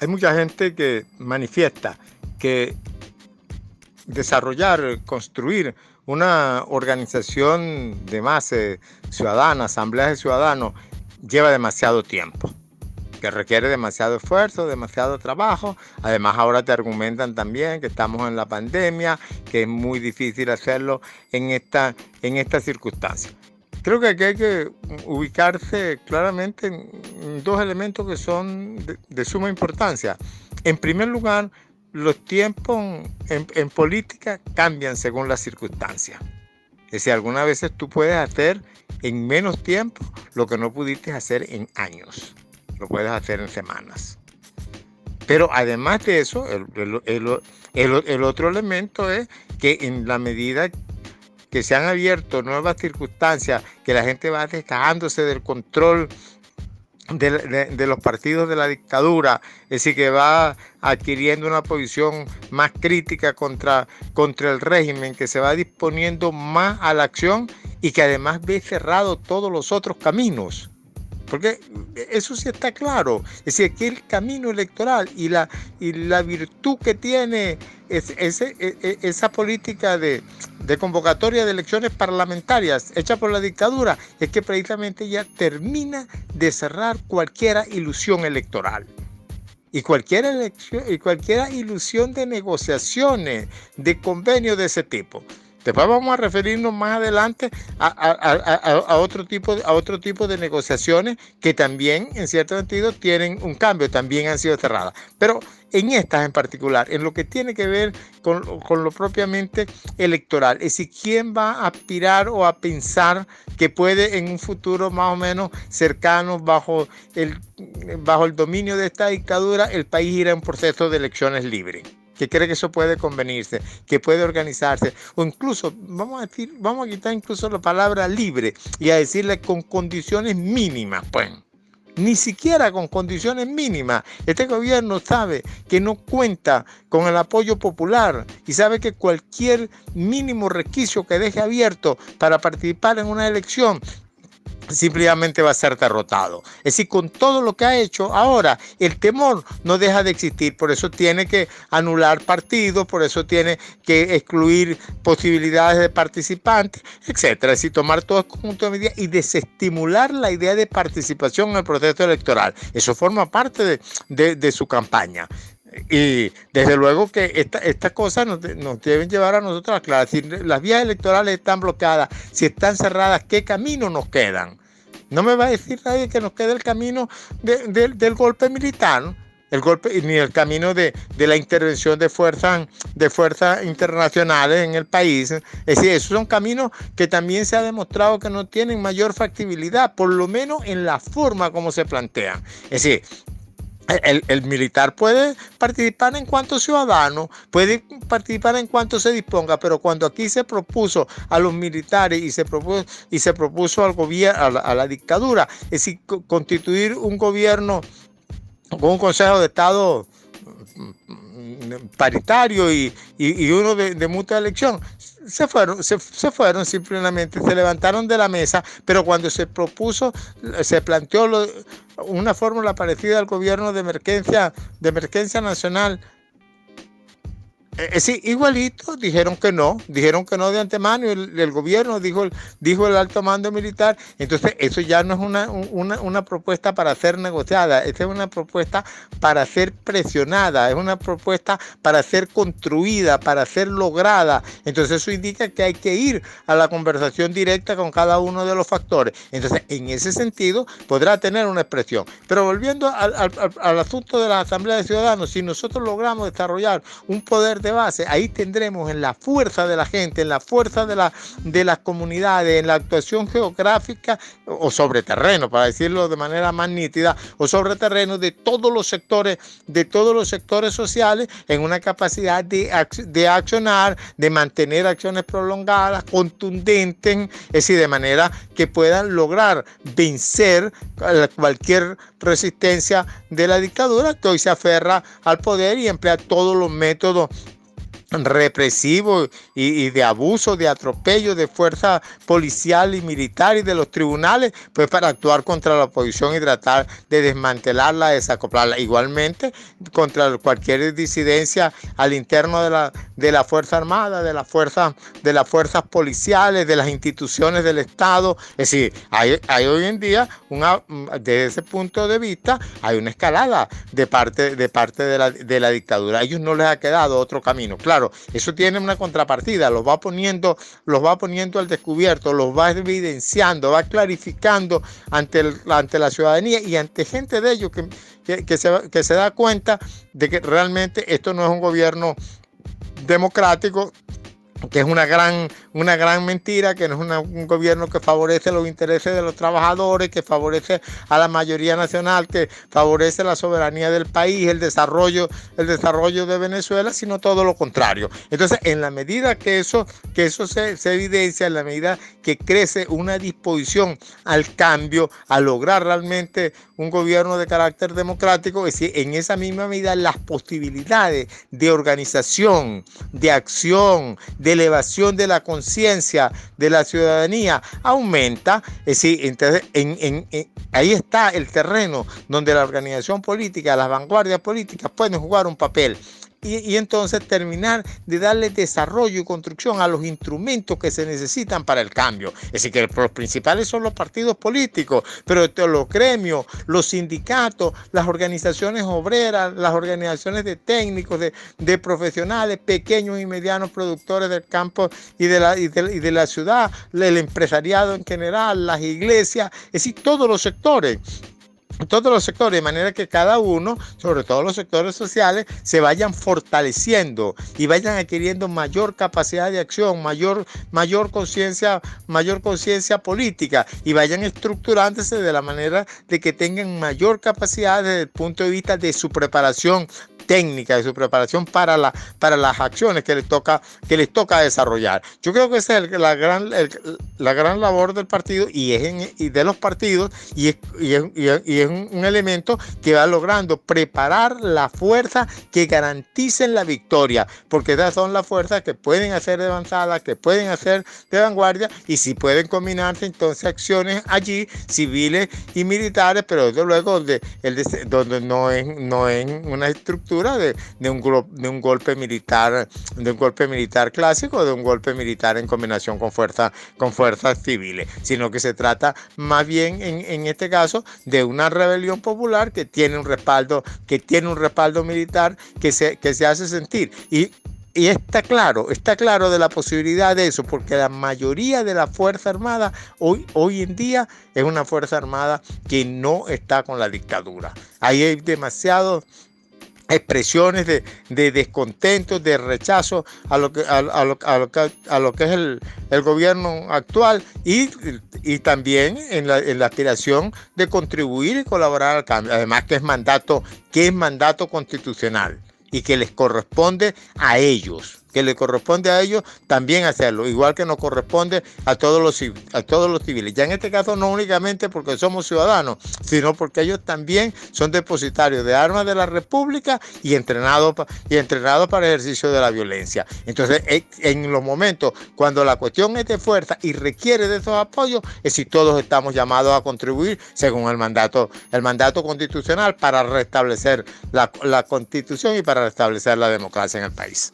hay mucha gente que manifiesta que desarrollar, construir una organización de masa ciudadana, asamblea de ciudadanos, lleva demasiado tiempo, que requiere demasiado esfuerzo, demasiado trabajo. Además ahora te argumentan también que estamos en la pandemia, que es muy difícil hacerlo en esta, en esta circunstancia. Creo que aquí hay que ubicarse claramente en dos elementos que son de, suma importancia. En primer lugar, los tiempos en, política cambian según las circunstancias. Es decir, algunas veces tú puedes hacer en menos tiempo lo que no pudiste hacer en años. Lo puedes hacer en semanas. Pero además de eso, el, el, otro elemento es que en la medida que se han abierto nuevas circunstancias, que la gente va descajándose del control de, los partidos de la dictadura, es decir, que va adquiriendo una posición más crítica contra, contra el régimen, que se va disponiendo más a la acción y que además ve cerrado todos los otros caminos. Porque eso sí está claro. Es decir, que el camino electoral y la, y la virtud que tiene es, e, e, esa política de, de, convocatoria de elecciones parlamentarias hecha por la dictadura es que precisamente ya termina de cerrar cualquier ilusión electoral. Y cualquier, elección, y cualquier ilusión de negociaciones, de convenios de ese tipo. Después vamos a referirnos más adelante a, otro tipo, de negociaciones que también, en cierto sentido, tienen un cambio, también han sido cerradas. Pero en estas en particular, en lo que tiene que ver con, lo propiamente electoral, es decir, quién va a aspirar o a pensar que puede en un futuro más o menos cercano, bajo el, bajo el dominio de esta dictadura, el país ir a un proceso de elecciones libres que cree que eso puede convenirse, que puede organizarse, o incluso, vamos a decir, vamos a quitar incluso la palabra libre y a decirle con condiciones mínimas, pues. Ni siquiera con condiciones mínimas. Este gobierno sabe que no cuenta con el apoyo popular y sabe que cualquier mínimo requisito que deje abierto para participar en una elección simplemente va a ser derrotado. Es decir, con todo lo que ha hecho ahora, el temor no deja de existir, por eso tiene que anular partidos, por eso tiene que excluir posibilidades de participantes, etcétera. Es decir, tomar todo el conjunto de medidas y desestimular la idea de participación en el proceso electoral. Eso forma parte de, su campaña. Y desde luego que estas esta cosas nos, deben llevar a nosotros a aclarar. Si las vías electorales están bloqueadas, si están cerradas, ¿qué caminos nos quedan? No me va a decir nadie que nos quede el camino del golpe militar, el golpe, ni el camino de, la intervención de fuerzas de fuerzas internacionales en el país. Es decir, esos son caminos que también se ha demostrado que no tienen mayor factibilidad, por lo menos en la forma como se plantean. Es decir, el, militar puede participar en cuanto ciudadano, puede participar en cuanto se disponga, pero cuando aquí se propuso a los militares y se propuso, y se propuso al gobierno, a la, dictadura, es decir, constituir un gobierno con un Consejo de Estado paritario y, uno de, mutua elección. Se fueron, se, fueron simplemente, se levantaron de la mesa, pero cuando se propuso, se planteó una fórmula parecida al gobierno de emergencia, de emergencia nacional eh, eh, sí, igualito, dijeron que no, dijeron que no de antemano, el, gobierno dijo, dijo el alto mando militar, entonces eso ya no es una, una, propuesta para ser negociada, esa es una propuesta para ser presionada, es una propuesta para ser construida, para ser lograda, entonces eso indica que hay que ir a la conversación directa con cada uno de los factores, entonces en ese sentido podrá tener una expresión, pero volviendo al asunto de la Asamblea de Ciudadanos, si nosotros logramos desarrollar un poder de base, ahí tendremos en la fuerza de la gente, en la fuerza de, la, de las comunidades, en la actuación geográfica o sobre terreno, para decirlo de manera más nítida, o sobre terreno de todos los sectores, de todos los sectores sociales, en una capacidad de, de accionar, de mantener acciones prolongadas, contundentes, es decir, de manera que puedan lograr vencer cualquier resistencia de la dictadura que hoy se aferra al poder y emplea todos los métodos represivo y, de abuso, de atropello de fuerza policial y militar y de los tribunales, pues para actuar contra la oposición y tratar de desmantelarla, desacoplarla. Igualmente contra cualquier disidencia al interno de la, de la Fuerza Armada, de la fuerza, de las fuerzas policiales, de las instituciones del Estado. Es decir, hay, hay hoy en día, una, desde ese punto de vista, hay una escalada de parte, de, parte de, la, de la dictadura. A ellos no les ha quedado otro camino. Claro, eso tiene una contrapartida, los va poniendo, los va poniendo al descubierto, los va evidenciando, va clarificando ante, ante la ciudadanía y ante gente de ellos que, que, se, que se da cuenta de que realmente esto no es un gobierno democrático, que es una gran, una gran mentira, que no es un gobierno que favorece los intereses de los trabajadores, que favorece a la mayoría nacional, que favorece la soberanía del país, el desarrollo, el desarrollo de Venezuela, sino todo lo contrario. Entonces, en la medida que eso, que eso se, se evidencia, en la medida que crece una disposición al cambio, a lograr realmente un gobierno de carácter democrático, es decir, en esa misma medida las posibilidades de organización, de acción, de elevación de la conciencia de la ciudadanía aumenta. Es decir, entonces ahí está el terreno donde la organización política, las vanguardias políticas pueden jugar un papel y, entonces terminar de darle desarrollo y construcción a los instrumentos que se necesitan para el cambio. Es decir, que los principales son los partidos políticos, pero los gremios, los sindicatos, las organizaciones obreras, las organizaciones de técnicos, de, profesionales, pequeños y medianos productores del campo y de, la, y de la ciudad, el empresariado en general, las iglesias, es decir, todos los sectores todos los sectores, de manera que cada uno, sobre todo los sectores sociales, se vayan fortaleciendo y vayan adquiriendo mayor capacidad de acción, mayor, mayor conciencia, mayor conciencia política y vayan estructurándose de la manera de que tengan mayor capacidad desde el punto de vista de su preparación técnica, de su preparación para, la, para las acciones que les, toca, que les toca desarrollar. Yo creo que esa es la, gran, la gran labor del partido y, es y de los partidos y es, y es, un, elemento que va logrando preparar la fuerza que garanticen la victoria, porque esas son las fuerzas que pueden hacer de avanzada, que pueden hacer de vanguardia y si pueden combinarse entonces acciones allí civiles y militares, pero desde luego donde, el, donde no, es, no es una estructura de, un, de un golpe militar, de un golpe militar clásico, de un golpe militar en combinación con, fuerza, con fuerzas civiles, sino que se trata más bien en, en este caso de una rebelión popular que tiene un respaldo, que tiene un respaldo militar que se, que se hace sentir. Y y está claro, está claro de la posibilidad de eso, porque la mayoría de la Fuerza Armada hoy, hoy en día es una Fuerza Armada que no está con la dictadura. Ahí hay demasiados expresiones de, de, descontento, de rechazo a lo que, a, lo, a lo, que, a lo que es el, el gobierno actual y, y también en la, en la, aspiración de contribuir y colaborar al cambio. Además que es mandato, que es mandato constitucional y que les corresponde a ellos que le corresponde a ellos también hacerlo, igual que nos corresponde a todos los, a todos los civiles. Ya en este caso no únicamente porque somos ciudadanos, sino porque ellos también son depositarios de armas de la República y entrenados, y entrenados para el ejercicio de la violencia. Entonces, en los momentos cuando la cuestión es de fuerza y requiere de esos apoyos, es si todos estamos llamados a contribuir según el mandato, el mandato constitucional para restablecer la, la constitución y para restablecer la democracia en el país.